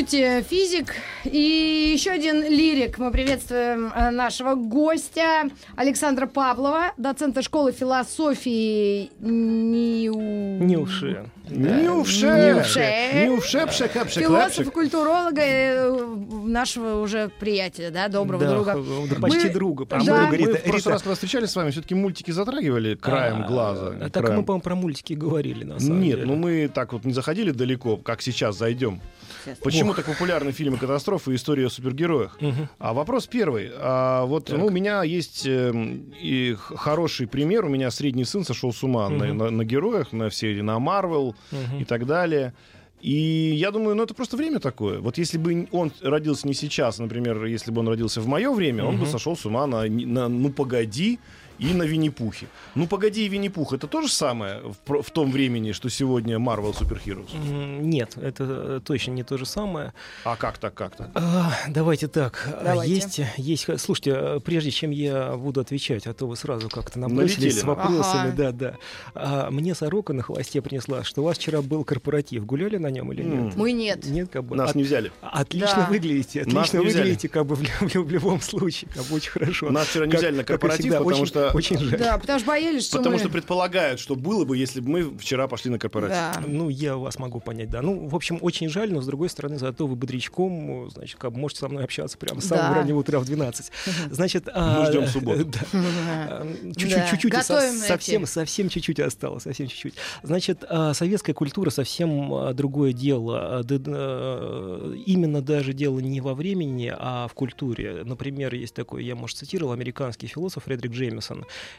Здравствуйте, физик и еще один лирик. Мы приветствуем э, нашего гостя Александра Павлова, доцента школы философии НИУ... Нюши. Нюше, Нюше. Нюше, пшека, Философа, культуролога, э, нашего уже приятеля, да, доброго Да, друга. да, почти Мы- друга. А Да. мы, друга. мы Рита- в прошлый Рита, раз, когда встречались с вами, все-таки мультики затрагивали краем а, глаза. а Так краем. мы, по-моему, про мультики говорили, на самом Нет, деле. ну мы так вот не заходили далеко, как сейчас зайдем. Почему так популярны фильмы катастрофы и истории о супергероях? Мгм. А вопрос первый. А вот Так. ну, у меня есть эм, и хороший пример. У меня средний сын сошел с ума на, Мгм. на- на героях, на все, на Марвел Мгм. и так далее. И я думаю, ну это просто время такое. Вот если бы он родился не сейчас, например, если бы он родился в мое время, он бы сошел с ума на, на «Ну погоди» и на Винни-Пухе. «Ну погоди» Винни-Пух — это то же самое в, в том времени, что сегодня Marvel Super Heroes? Нет, это э, точно не то же самое. А как так, как так? А, давайте так. Давайте. Есть, есть. Слушайте, э, прежде чем я буду отвечать, а то вы сразу как-то набросились Налетели с вопросами. Ага. Да, да. А, мне сорока на хвосте принесла, что у вас вчера был корпоратив. Гуляли на нем или нет? Мы нет. Нет, как бы. Нас От- не взяли. Отлично Да. выглядите, Нас отлично не взяли. выглядите, как бы в, лю- в любом случае, как бы очень хорошо. Нас вчера не Как- взяли на корпоратив, всегда, потому очень- что- очень жаль. Да, потому что боялись, что Потому мы... что предполагают, что было бы, если бы мы вчера пошли на корпоратив. Да. Ну, я вас могу понять, да. Ну, в общем, очень жаль, но, с другой стороны, зато вы бодрячком, значит, как бы можете со мной общаться прямо с самого Да. раннего утра в 12. Значит, а, ждем субботу. да. Чуть-чуть, совсем, совсем чуть-чуть осталось, совсем чуть-чуть. Значит, а, советская культура совсем а, другое дело. А, Именно даже дело не во времени, а в культуре. Например, есть такой, я, может, цитировал, американский философ Фредерик Джеймисон.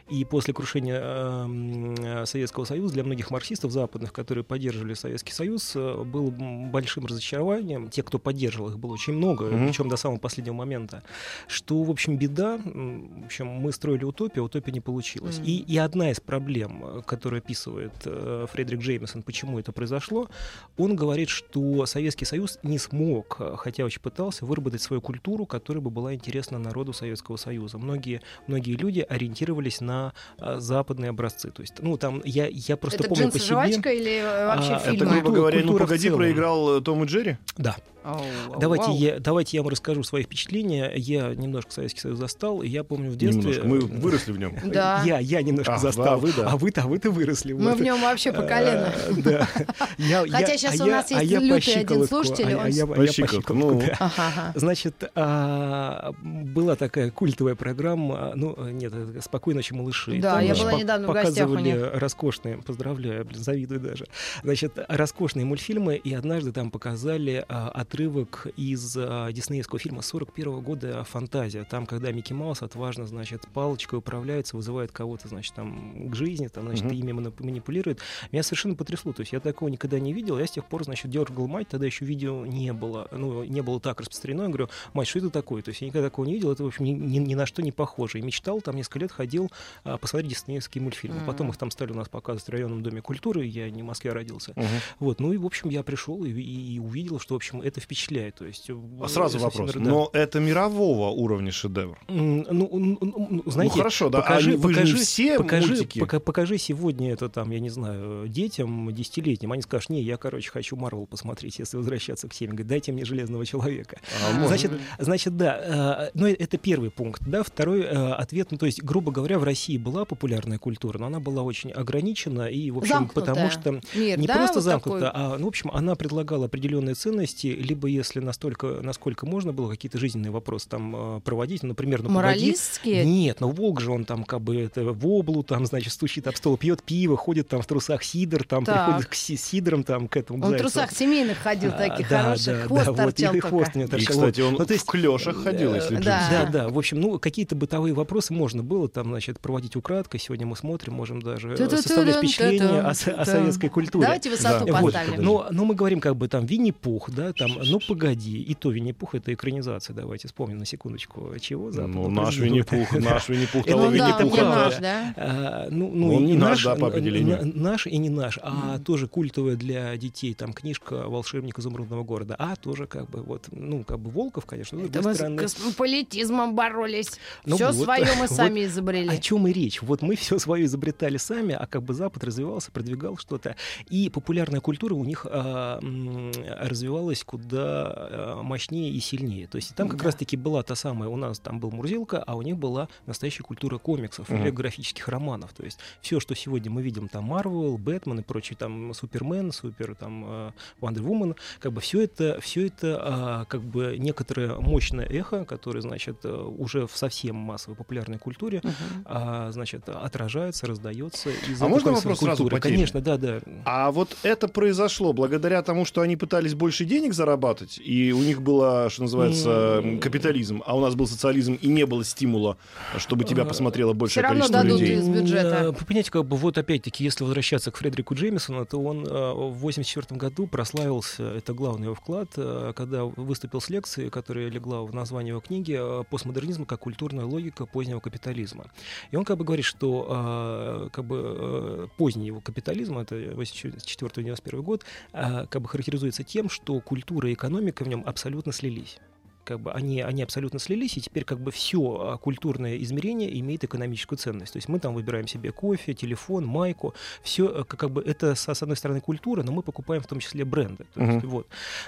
И после крушения э, Советского Союза для многих марксистов западных, которые поддерживали Советский Союз, э, было м, большим разочарованием. Те, кто поддерживал их, было очень много, Мгм. причем до самого последнего момента. Что, в общем, беда. В общем, мы строили утопию, а утопия не получилась. Мгм. И, и одна из проблем, которую описывает э, Фредерик Джеймисон, почему это произошло, он говорит, что Советский Союз не смог, э, хотя очень пытался, выработать свою культуру, которая бы была интересна народу Советского Союза. Многие, многие люди ориентировались на э, западные образцы. То есть, ну, там, я, я просто Это помню по себе... жвачка или э, вообще А, это Это, грубо говоря, ну погоди, проиграл э, Том и Джерри? Да, Ау, Давайте вау. я, давайте я вам расскажу свои впечатления. Я немножко Советский Союз застал, и я помню в детстве... Немножко. Мы выросли в нем. Да. Я, я немножко А, застал, да, вы да. а вы-то, а вы-то выросли. Мы вот. в нем вообще по колено. Э, Да. Я- Хотя я- щас а у нас а есть я по лютый один слушатель, а он а я- По а я по щиколотку, ну. да. Ага. Значит, а, была такая культовая программа, ну, нет, это «Спокойной ночи, малыши». Да, Там, я была недавно в гостях у Показывали них. роскошные, поздравляю, блин, завидую даже, значит, роскошные мультфильмы, и однажды там показали а, отрывок из а, диснеевского фильма 41 года «Фантазия». Там, когда Микки Маус отважно, значит, палочкой управляется, вызывает кого-то, значит, там, к жизни, там, значит, Мгм. ими манипулирует. Меня совершенно потрясло. То есть я такого никогда не видел. Я с тех пор, значит, дергал мать, тогда еще видео не было. Ну, не было так распространено. Я говорю, мать, что это такое? То есть я никогда такого не видел. Это, в общем, ни, ни- ни на что не похоже. И мечтал, там несколько лет ходил а, посмотреть диснеевские мультфильмы. Потом Мгм. их там стали у нас показывать в районном доме культуры. Я не в Москве родился. Мгм. Вот, ну и, в общем, я пришел и, и- и увидел, что, в общем, это впечатляет. То есть, А сразу э, вопрос. да. Но это мирового уровня шедевр. М, Ну, ну, знаете, ну хорошо, да. покажи, а покажи, все покажи, мультики. пока- покажи сегодня это там, я не знаю, детям десятилетним, они скажут, не, я, короче, хочу Марвел посмотреть, если возвращаться к теме. Говорит, дайте мне Железного Человека. А, Значит, значит, да, э, ну это первый пункт, да, второй э, ответ, ну то есть, грубо говоря, в России была популярная культура, но она была очень ограничена и, в общем, Замкнутая. потому что Мир, не да, просто вот замкнута, такой? а, ну, в общем, она предлагала определенные ценности, либо если настолько, насколько можно было какие-то жизненные вопросы там э, проводить, ну, например, ну, погоди, Моралистские? нет, ну Волк же он там как бы это в облу, там, значит, стучит об стол, пьет пиво, ходит там в трусах сидор, там Так. приходит к си- сидорам, там, к этому. Он в зайцу. трусах семейных ходил, А, таких да, хороших. да, Хвост да, вот, торчал и только. хвост у него И, кстати, он Ну, то есть, в клешах ходил, если да. Да, да, в общем, ну, какие-то бытовые вопросы можно было там там, значит, проводить украдкой. Сегодня мы смотрим, можем даже составлять впечатление о, о советской культуре. Давайте высоту Да. Вот. поставим. Но, но мы говорим как бы там Винни-Пух, да, там, ну погоди, и то Винни-Пух это экранизация, давайте вспомним на секундочку, чего западного Ну, наш. Винни-Пух, наш Винни-Пух, Это того Ну Винни-Пуха, не да. наш, да? Ну, ну, не наш, да, по определению. наш и не наш, а тоже культовая для детей, там книжка «Волшебник изумрудного города», а тоже как бы вот, ну, как бы Волков, конечно, с Это другой вы с стороны. космополитизмом боролись. Ну Все вот, свое мы вот сами изобрели. О чем и речь? Вот мы все свое изобретали сами, а как бы Запад развивался, продвигал что-то. И популярная культура у них а, развивалась куда а, мощнее и сильнее. То есть там как Да. раз-таки была та самая, у нас там был Мурзилка, а у них была настоящая культура комиксов Мгм. графических романов. То есть все, что сегодня мы видим, там Марвел, Бэтмен и прочие, там Супермен, Супер, там Вандер Вумен, как бы все это, все это а, как бы некоторое мощное эхо, которое, значит, э, уже в совсем массовой популярной культуре А, значит, отражается, раздается из А можно вопрос сразу культуры. по теме? Конечно, да, да. А вот это произошло благодаря тому, что они пытались больше денег зарабатывать, и у них было, что называется, М. капитализм, а у нас был социализм, и не было стимула, чтобы тебя А, посмотрело большее равно количество дадут людей. из бюджета. Понимаете, как бы вот опять-таки, если возвращаться к Фредерику Джеймисону, то он э, в 84 году прославился, это главный его вклад, э, когда выступил с лекцией, которая легла в название его книги «Постмодернизм как культурная логика позднего капитализма». И он как бы говорит, что э, как бы э, поздний его капитализм, это 84-91 год, э, как бы характеризуется тем, что культура и экономика в нем абсолютно слились как бы они, они абсолютно слились, и теперь как бы все культурное измерение имеет экономическую ценность. То есть мы там выбираем себе кофе, телефон, майку, все как бы это с одной стороны культура, но мы покупаем в том числе бренды. То есть, Мгм. вот.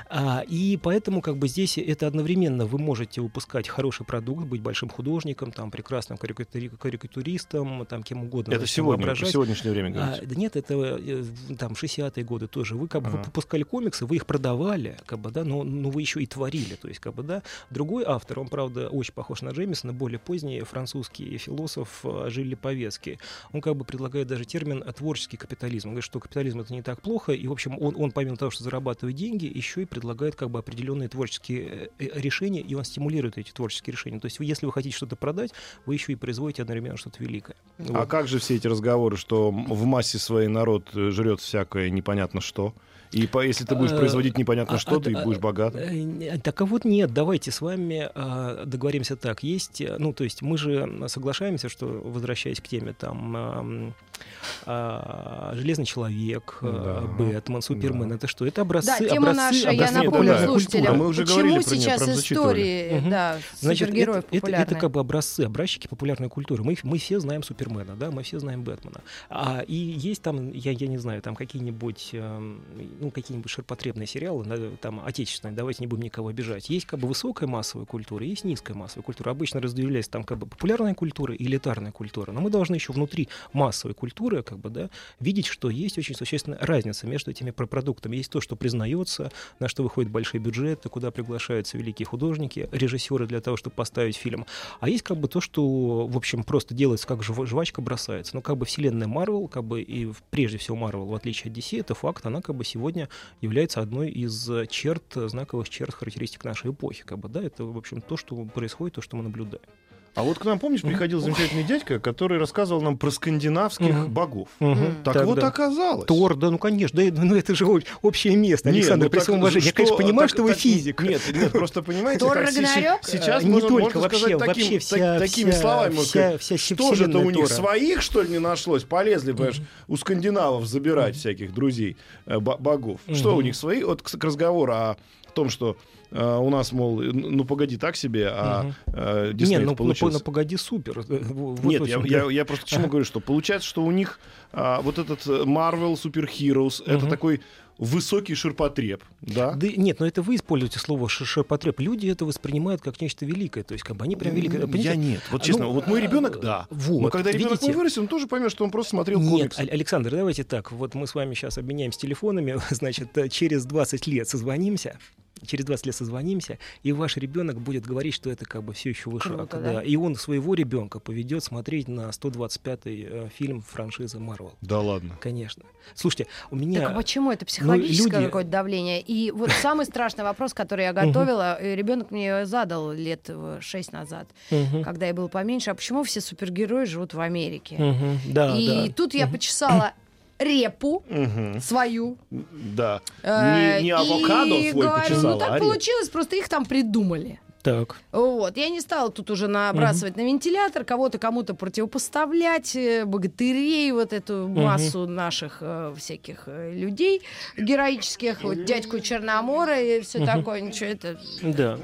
А, и поэтому как бы здесь это одновременно вы можете выпускать хороший продукт, быть большим художником, там прекрасным карикатури- карикатуристом, там кем угодно. Это сегодня, воображать. сегодняшнее время А, говорите. да нет, это э, там 60-е годы тоже. Вы как бы Ага. выпускали комиксы, вы их продавали, как бы, да, но, но вы еще и творили. То есть, как бы, да. Другой автор, он, правда, очень похож на Джеймисона, более поздний французский философ э, Жиль Повецкий. Он как бы предлагает даже термин творческий капитализм. Он говорит, что капитализм это не так плохо, и, в общем, он, он помимо того, что зарабатывает деньги, еще и предлагает как бы определенные творческие э, э, решения, и он стимулирует эти творческие решения. То есть, если вы хотите что-то продать, вы еще и производите одновременно что-то великое. А Вот. как же все эти разговоры, что в массе своей народ жрет всякое непонятно что? И по- если ты будешь Э, производить непонятно а- что, а- ты а- будешь богат. Э, Так а вот нет, давайте с вами а, договоримся так. Есть, э, ну, то есть мы же соглашаемся, что, возвращаясь к теме, там, ам, Железный человек, Да, Бэтмен, Супермен, да. это что? Это образцы, Да, тема образцы, наша, я образцы напомню популярной слушателям, культуры. Мы уже почему говорили про неё, сейчас прям зачитывали. истории, Мгм. да, Значит, супергероев это, это как бы образцы, образчики популярной культуры. Мы, мы все знаем Супермена, да, мы все знаем Бэтмена. А, и есть там, я, я не знаю, там какие-нибудь, эм, ну, какие-нибудь ширпотребные сериалы, там, отечественные, давайте не будем никого обижать. Есть как бы высокая массовая культура, есть низкая массовая культура. Обычно разделяется там как бы популярная культура и элитарная культура. Но мы должны еще внутри массовой культуры, как бы, да, видеть, что есть очень существенная разница между этими про- продуктами. Есть то, что признается, на что выходят большие бюджеты, куда приглашаются великие художники, режиссеры для того, чтобы поставить фильм. А есть как бы то, что, в общем, просто делается как жва- жвачка бросается. Ну, как бы вселенная Марвел, как бы и прежде всего Марвел, в отличие от DC, это факт, она как бы сегодня является одной из черт, знаковых черт характеристик нашей эпохи. Как бы, да, это, в общем, то, что происходит, то, что мы наблюдаем. А вот к нам, помнишь, приходил замечательный дядька, который рассказывал нам про скандинавских богов. Так, вот да. оказалось. Тор, да, ну конечно, да, ну это же об- общее место, Александр, ну при всем уважении. Я, конечно, понимаю, так- что вы так- физик. Нет, нет, просто понимаете, Тор как Рагнарёк? се- сейчас Э, не можно, только, можно вообще, сказать таким, вообще так- вся- такими вся- словами, вся- сказать, вся что же это у них Тора. своих, что ли, не нашлось? Полезли, понимаешь, у скандинавов забирать всяких друзей, э, бо- богов. Что у них свои? Вот к разговору о том, что э, у нас, мол, э, ну погоди так себе, а Мгм. э, Не, Дисней ну, ну, получился. ну, погоди, супер. Вот Нет, я, я, я просто к чему говорю, что получается, что у них а, вот этот э, Marvel Super Heroes это Мгм. такой высокий ширпотреб, да? Да нет, но это вы используете слово «ш- ширпотреб. Люди это воспринимают как нечто великое. То есть, как бы они прям великое. Я Понимаете? нет. Вот Ну, честно, вот мой а, ребенок, да. вот, Но когда ребенок видите? вырастет, он тоже поймет, что он просто смотрел Нет, комиксы. Аль- Александр, давайте так. Вот мы с вами сейчас обменяемся телефонами, значит, э, через 20 лет созвонимся. Через 20 лет созвонимся, и ваш ребенок будет говорить, что это как бы все еще выше. Круто, да. да? И он своего ребенка поведет смотреть на 125-й э, фильм франшизы Марвел. Да ладно. Конечно. Слушайте, у меня... Так а почему это психологическое люди- какое-то давление? И вот самый страшный вопрос, который я готовила, ребенок мне задал лет э, шесть назад, когда я был поменьше, а почему все супергерои живут в Америке? Да, И тут я почесала репу Мгм. свою. Да. э, Не, не и авокадо свой говорю, почесала, ну так а получилось, просто их там придумали. Так. Вот. Я не стала тут уже набрасывать на вентилятор, кого-то кому-то противопоставлять, э, богатырей, вот эту массу наших э, всяких э, людей героических, вот дядьку Черномора и все такое. Ничего, это... Да.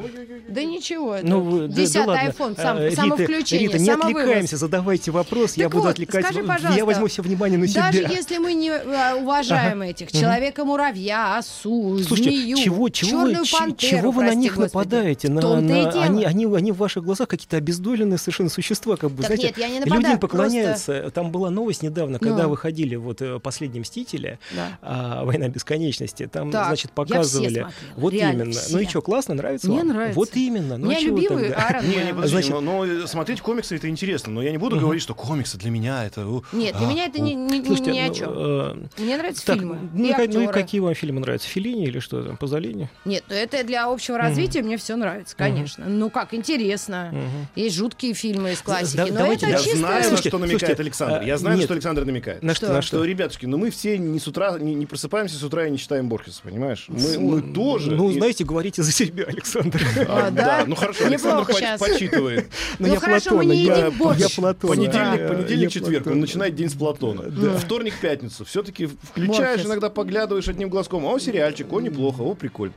Да ничего, это Ну, вы- да- да десятый ладно. iPhone, сам, А, самовключение, Рита, не самовывоз. отвлекаемся, задавайте вопрос, я Так буду вот, отвлекать. скажи, Я пожалуйста, возьму все внимание на себя. Даже если мы не э, уважаем этих человека-муравья, осу, Слушайте, змею, чего, чего, черную пантеру, чего вы на них господи. нападаете? На, на- они, они, они в ваших глазах какие-то обездоленные совершенно существа, как бы, Так знаете, нет, я не люди нападаю, им поклоняются. Там была новость недавно, когда Ну. выходили вот э, «Последние мстители», Да. а, «Война бесконечности», там, Так, значит, я все показывали. вот реально именно. все. Ну и что, классно, нравится Мне вам? нравится. Вот именно. Ну меня чего любимый Не, не, подожди, Значит- но, но смотреть комиксы это интересно, но я не буду говорить, что комиксы для меня это... Нет, для а, меня это не, не- Слушайте, ни о ну, чем. э, Мне нравятся так, фильмы. ну, и и ка- ну и какие вам фильмы нравятся? Филини или что там, Пазолини? Нет, ну это для общего развития мне все нравится, конечно. Ну как, интересно. Есть жуткие фильмы из классики. да- но давайте- это Я чисто... знаю, на Слушайте, что намекает слушайте, Александр. а, Я знаю, на нет. что Александр намекает. На что? На Что, что? ребятушки, ну мы все не с утра, не, не просыпаемся с утра и не читаем Борхеса, понимаешь? Мы, Фу, мы тоже. Ну, И- знаете, говорите за себя, Александр. А, А, да? да? ну хорошо, Александр поч- почитывает. Ну, Ну, я хорошо, Платона, мы не я- едим борщ. Я Платона. Понедельник, понедельник, четверг. Он начинает день с Платона. Вторник, пятницу. Все-таки включаешь, иногда поглядываешь одним глазком. О, сериальчик, о, неплохо, о, прикольно.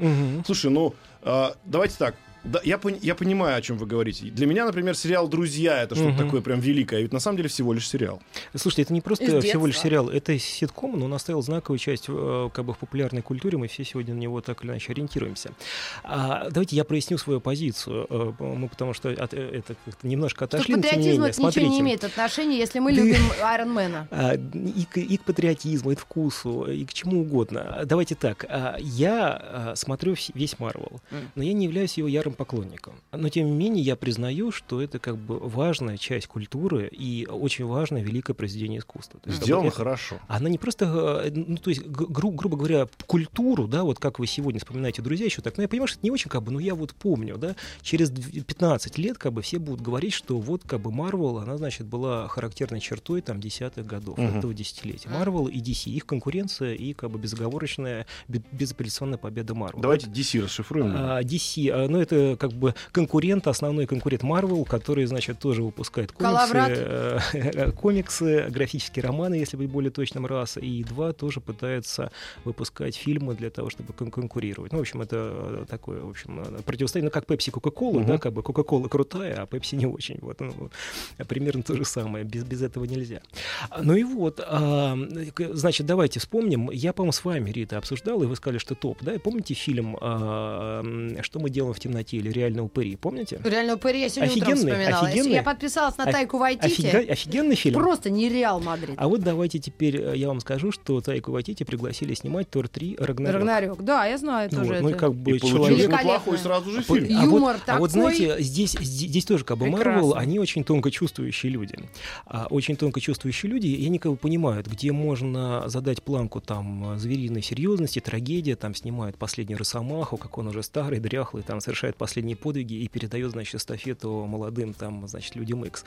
Слушай, ну, а, давайте так. Да, я, пон- я понимаю, о чем вы говорите. Для меня, например, сериал «Друзья» — это что-то Мгм. такое прям великое. А ведь на самом деле всего лишь сериал. Слушайте, это не просто всего лишь сериал, это ситком, но он оставил знаковую часть э, как бы в популярной культуре, мы все сегодня на него так или иначе ориентируемся. А, давайте я проясню свою позицию, э, мы потому что от, э, это как-то немножко Что к отошли, но тем не менее, это ничего не имеет отношения, если мы любим Айронмена. И, к, и к патриотизму, и к вкусу, и к чему угодно. Давайте так. а, Я а, смотрю весь Марвел, но я не являюсь его ярым поклонником. Но тем не менее я признаю, что это как бы важная часть культуры и очень важное великое произведение искусства. То есть, Сделано это- хорошо. она не просто, э, ну, то есть, гру- грубо говоря, культуру, да, вот как вы сегодня вспоминаете друзья еще так, но я понимаю, что это не очень, как бы, ну, я вот помню, да, через дв- 15 лет, как бы, все будут говорить, что вот, как бы, Марвел, она, значит, была характерной чертой, там, десятых годов Мгм. этого десятилетия. Марвел и DC, их конкуренция и, как бы, безоговорочная, бе- безапелляционная победа Марвел. Давайте DC расшифруем. А, DC, а, ну это как бы конкурент, основной конкурент Marvel, который, значит, тоже выпускает комиксы, э, комиксы, графические романы, если быть более точным, раз, и два тоже пытается выпускать фильмы для того, чтобы кон- конкурировать. Ну, в общем, это э, такое, в общем, э, противостояние, ну, как Pepsi Coca-Cola, да, как бы Coca-Cola крутая, а Pepsi не очень. Вот, ну, примерно то же самое, без, без этого нельзя. Ну и вот, а, значит, давайте вспомним. Я, по-моему, с вами, Рита, обсуждал, и вы сказали, что топ, да? И Помните фильм а, «Что мы делаем в темноте» или «Реально упыри», помните? Реально упыри я сегодня утром Офигенный, вспоминала. офигенный. Я подписалась на Тайку Вайтити. Офига- Офигенный фильм. Просто не Реал Мадрид. А вот давайте теперь э, я вам скажу, что Тайку Вайтити пригласили снимать Тор 3 Рагнарёк. Рагнарёк. Да, я знаю Вот, тоже ну и это. как бы И человек... Неплохой сразу же А вот- фильм. а вот- Юмор а вот, такой. знаете, здесь, здесь, здесь тоже как бы. Марвел, они очень тонко чувствующие люди. А, очень тонко чувствующие люди, и они как бы понимают, где можно задать планку там э, звериной серьезности, трагедия, там снимают последний Росомаху, как он уже старый, дряхлый, там совершает последние подвиги и передает, значит, эстафету молодым, там, значит, людям X.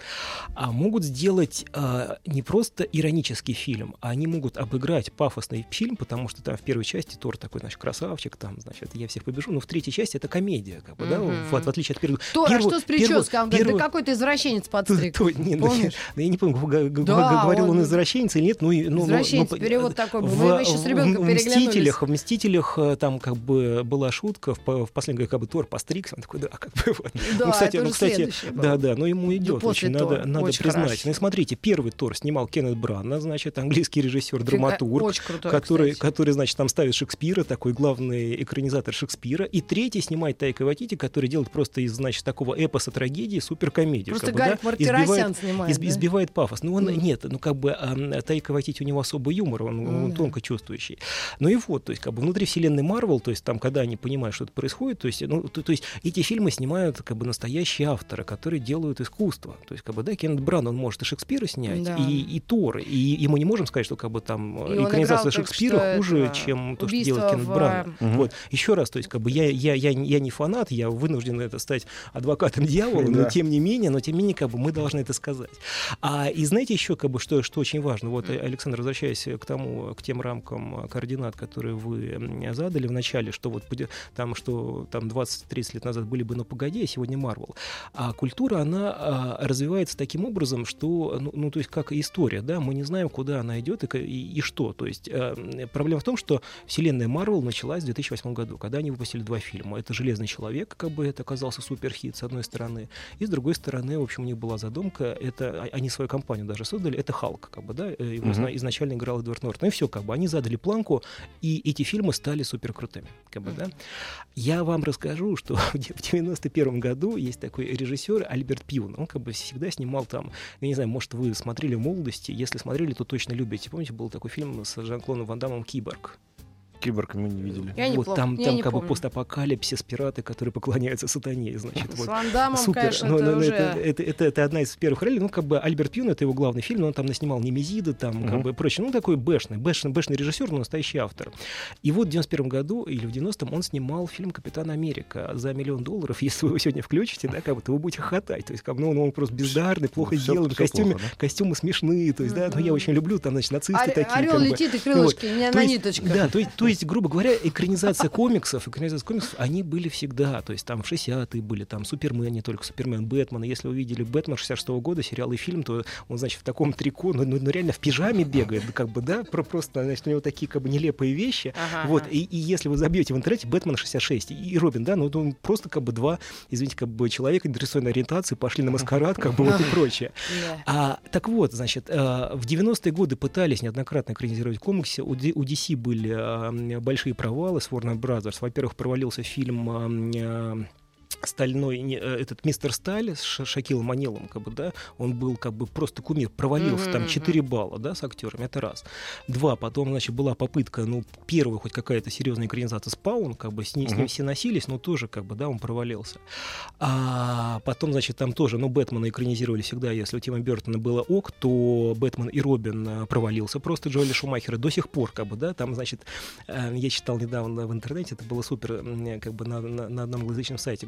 А могут сделать а, не просто иронический фильм, а они могут обыграть пафосный фильм, потому что там в первой части Тор такой, значит, красавчик, там, значит, я всех побежу, но в третьей части это комедия, как бы, да, Мгм. в, в отличие от первой. Тор, а Первую- что с прической? Он говорит, да какой ты извращенец подстриг. то- не, ну, Помнишь? я не помню, Да, говорил он он- извращенец или нет. Ну, ну, ну, Извращенец, ну, перевод такой был. в- Мы еще с в- ребенком в переглянулись. «Мстителях», в «Мстителях» э, там как бы была шутка, в, в последнем, как бы Тор постриг Netflix, он такой, да, как бы вот. Да, ну, кстати, это ну, кстати, да, да, но ему идет, очень Тора. надо, надо Очень признать. хорошо. Ну, и смотрите, первый Тор снимал Кеннет Брана, значит, английский режиссер, драматург, Очень крутой, который, кстати. который, значит, там ставит Шекспира, такой главный экранизатор Шекспира. И третий снимает Тайка Ватити, который делает просто из, значит, такого эпоса трагедии суперкомедию. Просто как бы, Гарик да, Мартиросян избивает- снимает, изб- да? избивает пафос. Ну, он, Мгм. нет, ну, как бы ам, Тайка Ватити, у него особый юмор, он, Ну он да. тонко чувствующий. Ну и вот, то есть, как бы внутри вселенной Марвел, то есть, там, когда они понимают, что это происходит, то есть, ну, то, то есть, эти фильмы снимают, как бы, настоящие авторы, которые делают искусство. То есть, как бы, да, Кеннет Бран, он может и Шекспира снять, Да. и, и Тор, и, и мы не можем сказать, что, как бы, там, И экранизация играл Шекспира что хуже, этого чем то, что делает Кеннет в, Бран. Мгм. Вот. Еще раз, то есть, как бы я, я, я, я не фанат, я вынужден это стать адвокатом дьявола, но тем не менее, но тем не менее, как бы мы должны это сказать. А и знаете еще, как бы, что, что очень важно, вот, Александр, возвращаясь к тому, к тем рамкам координат, которые вы задали в начале, что вот там, что там 20-30 лет назад были бы «Ну, погоди», а сегодня Марвел. А культура, она а, развивается таким образом, что, ну, ну, то есть, как история, да, мы не знаем, куда она идет и, и, и что. То есть, э, проблема в том, что вселенная Марвел началась в 2008 году, когда они выпустили два фильма. Это «Железный человек», как бы это оказался суперхит, с одной стороны, и с другой стороны, в общем, у них была задумка, это, а- они свою компанию даже создали, это Халк, как бы, да, э, его Мгм. изна- изначально играл Эдвард Нортон. И все, как бы, они задали планку, и эти фильмы стали суперкрутыми, как бы, да. Я вам расскажу, что в де- в 91 году есть такой режиссер Альберт Пьюн. Он как бы всегда снимал там, я не знаю, может, вы смотрели молодости. Если смотрели, то точно любите. Помните, был такой фильм с Жан-Клоном Ван Дамом «Киборг». Киборг мы не видели. Я вот неплохо- там, я там не как бы помню. постапокалипсис, пираты, которые поклоняются сатане, значит. С вот. Ван Супер. конечно, Ну, это ну, уже... это, это, это- это одна из первых ролей. Ну, как бы Альберт Пьюн, это его главный фильм, но он там наснимал Немезида, там, как Мгм. бы прочее. Ну, такой бэшный, бэшный, бэшный режиссер, но настоящий автор. И вот в 91 году или в 90-м он снимал фильм «Капитан Америка» за миллион долларов. Если вы его сегодня включите, да, как бы, то вы будете хохотать. То есть, как бы, ну, он просто бездарный, плохо всё- сделан, всё костюмы, плохо, да? костюмы смешные. То есть, да, ну, я очень люблю, там, значит, нацисты Ор- такие. Орел как бы. летит и крылышки, не То на есть, ниточках. Да, то есть, то есть, грубо говоря, экранизация комиксов, экранизация комиксов, они были всегда. То есть там в 60-е были, там Супермен, не только Супермен, Бэтмен. И Если вы видели Бэтмен 66 года, сериал и фильм, то он, значит, в таком трико, ну, ну, ну, реально в пижаме бегает, как бы, да, про- просто, значит, у него такие как бы нелепые вещи. Ага, Вот, ага. и, и если вы забьете в интернете Бэтмен 66 и, и Робин, да, ну, он просто как бы два, извините, как бы человека интересующей ориентации пошли на маскарад, как бы вот и прочее. А, так вот, значит, э, в 90-е годы пытались неоднократно экранизировать комиксы. У DC были э, большие провалы с Warner Brothers. Во-первых, провалился фильм э, стальной не, э, этот мистер Сталь с Ша- Шакилом Анилом, как бы, да, он был как бы просто кумир, провалился, Мгм, там мгм. 4 балла, да, с актерами, это раз. Два, потом, значит, была попытка, ну, первая хоть какая-то серьезная экранизация Спаун, как бы с ним, с ним все носились, но тоже, как бы, да, он провалился. А потом, значит, там тоже, ну, Бэтмена экранизировали всегда, если у Тима Бертона было ок, то Бэтмен и Робин э, провалился просто Джоэля Шумахера до сих пор, как бы, да, там, значит, э, я читал недавно в интернете, это было супер, как бы на, на, на одном англоязычном сайте,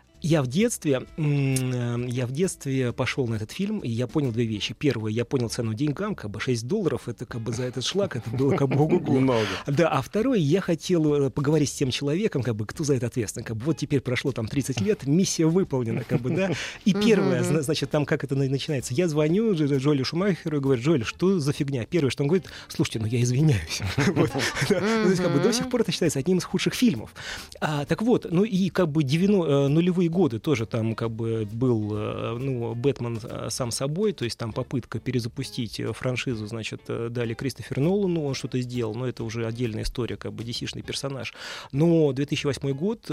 я в детстве, э, я в детстве пошел на этот фильм, и я понял две вещи. Первое, я понял цену деньгам, как бы 6 долларов, это как бы за этот шлак, это было как бы ого-го. Много. Да, а второй, я хотел э, поговорить с тем человеком, как бы, кто за это ответственен. Как бы, вот теперь прошло там 30 лет, миссия выполнена, как бы, да. И первое, зна- значит, там как это на- начинается. Я звоню Дж- Джоэлю Шумахеру и говорю, Джоэль, что за фигня? Первое, что он говорит, слушайте, ну я извиняюсь. Ну, то есть, как бы, до сих пор это считается одним из худших фильмов. А, Так вот, ну и как бы 90 э, нулевые годы тоже там как бы был, э, ну, Бэтмен э, сам собой, то есть там попытка перезапустить э, франшизу, значит, дали Кристофер Нолану, он что-то сделал, но это уже отдельная история, как бы DC-шный персонаж. Но 2008 год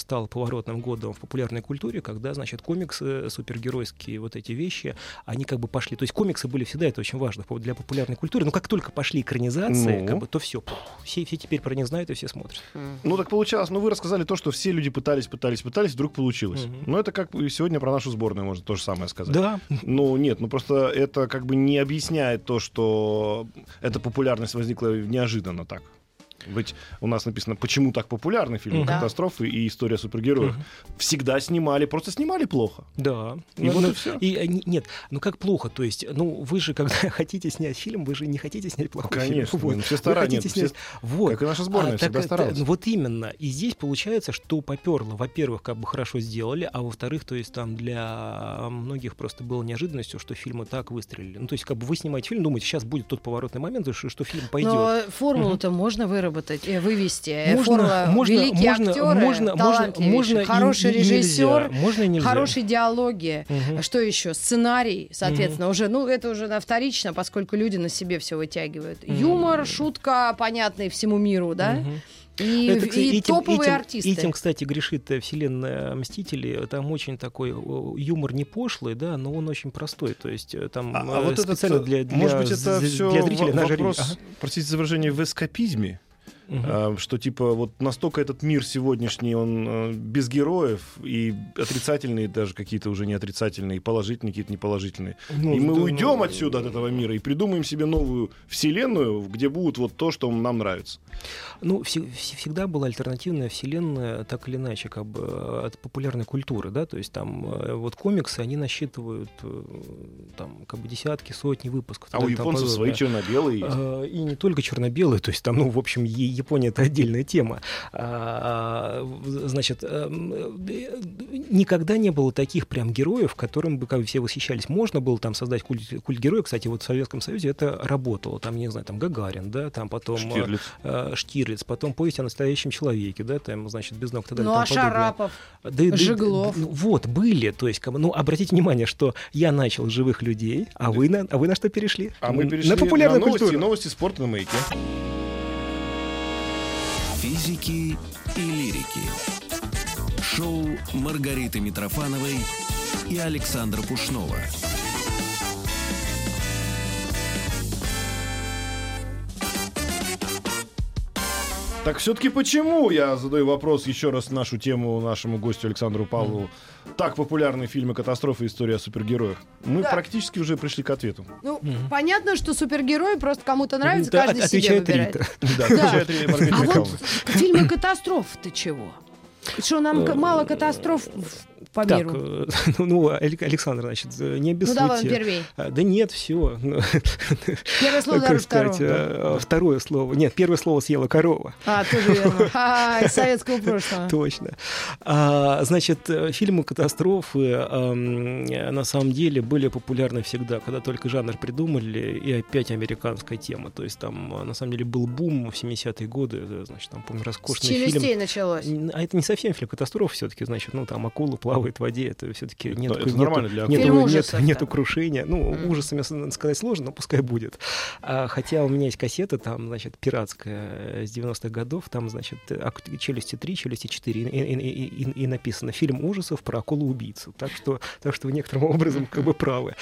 стал поворотным годом в популярной культуре, когда, значит, комиксы, супергеройские вот эти вещи, они как бы пошли. То есть комиксы были всегда, это очень важно для популярной культуры, но как только пошли экранизации, Ну. как бы, то все, все, все теперь про них знают и все смотрят. Ну так получалось, ну вы рассказали то, что все люди пытались, пытались, пытались, вдруг получилось. Мгм. Ну это как и сегодня про нашу сборную можно то же самое сказать. Да, Ну нет, ну просто это как бы не объясняет то, что эта популярность возникла неожиданно так. Ведь у нас написано, почему так популярны фильмы Мгм. катастрофы и история супергероев. Всегда снимали, просто снимали плохо. Да. И Ну, вот ну, и всё. и, э, не- нет, ну как плохо, то есть, ну вы же, когда хотите снять фильм, вы же не хотите снять плохой Конечно, фильм. ну, все Вы стараются, хотите нет, снять- Вот. Как и наша сборная А, всегда так, старалась. это- вот именно. И здесь получается, что поперло. Во-первых, как бы хорошо сделали, а во-вторых, то есть там для многих просто было неожиданностью, что фильмы так выстрелили. Ну, то есть, как бы вы снимаете фильм, думаете, сейчас будет тот поворотный момент, что, что фильм пойдет. Но формулу-то можно выработать. Выработать, э, вывести. Э, Можно- формула можно- великие можно- актеры, можно- талантливейшие, можно и- хороший и нельзя. режиссер, Можно и нельзя. хорошие диалоги. Мгм. Что еще? Сценарий, соответственно, уже, ну, это уже на вторично, поскольку люди на себе все вытягивают. Юмор, шутка, понятный всему миру, да? Мгм. И, Это, и кстати, этим- топовые этим- артисты. Этим, кстати, грешит э, вселенная Мстители. Там очень такой юмор не пошлый, да, но он очень простой. То есть там А, а вот специально для, для, может быть, это з- все для зрителя вопрос, Ага. простите за выражение, в эскапизме? А, что типа вот настолько этот мир сегодняшний, он э, без героев, и отрицательные даже какие-то уже не отрицательные, и положительные какие-то неположительные. Ну, и мы да, уйдем ну, отсюда, от этого мира, и придумаем себе новую вселенную, где будет вот то, что нам нравится. Ну, все- вс- всегда была альтернативная вселенная, так или иначе, как бы э, от популярной культуры, да, то есть там вот комиксы, они насчитывают там как бы десятки, сотни выпусков. А у японцев свои черно-белые есть. И не только черно-белые, то есть там, ну, в общем, Е- Япония это отдельная тема. А, Значит, эм, э, никогда не было таких прям героев, которым бы как бы все восхищались. Можно было там создать культ, культ героя, кстати, вот в Советском Союзе это работало. Там, не знаю, там Гагарин, да, там потом э, Штирлиц. э, Штирлиц, потом повесть о настоящем человеке, да, там, значит, без ног и так далее. Ну, а. Шарапов? Да, да, да, Жиглов. ну, вот, были. То есть, ну, обратите внимание, что я начал с живых людей, а вы на, а вы на что перешли? А мы перешли на популярную новости, культуру. новости спорта на маяке. Физики и лирики. Шоу Маргариты Митрофановой и Александра Пушнова. Так все-таки почему, я задаю вопрос еще раз нашу тему нашему гостю Александру Павлову, так популярны фильмы «Катастрофа» и «История о супергероях»? Мы Да. практически уже пришли к ответу. Ну, понятно, что супергерои просто кому-то нравится, Да, каждый себе выбирает. Рита. Да, отвечает А вот фильмы катастроф ты чего? Что, нам к- мало катастроф в- по Так, миру? э, ну, ну, Алек- Александр, значит, э, не Ну обессудьте. давай он первей. А, Да нет, все. Первое слово как сказать, второго. э, второе слово. Нет, первое слово съела корова. А, тоже верно. А, из советского прошлого. Точно. А, значит, фильмы катастрофы э, на самом деле были популярны всегда, когда только жанр придумали, и опять американская тема. То есть там, на самом деле, был бум в 70-е годы, значит, там, помню, С роскошный фильм. челюстей началось. А это не совсем фильм катастрофа все-таки, значит, ну там акула плавает в воде, это все-таки нет, это нету- нормально для нету, Фильм нет- нету крушения. Ну, Мгм. ужасами сказать сложно, но пускай будет. А, хотя у меня есть кассета, там, значит, пиратская э, с 90-х годов, там, значит, челюсти 3, челюсти 4, и, и- и- и- и написано фильм ужасов про акулу-убийцу. Так что, так что вы некоторым образом как бы правы.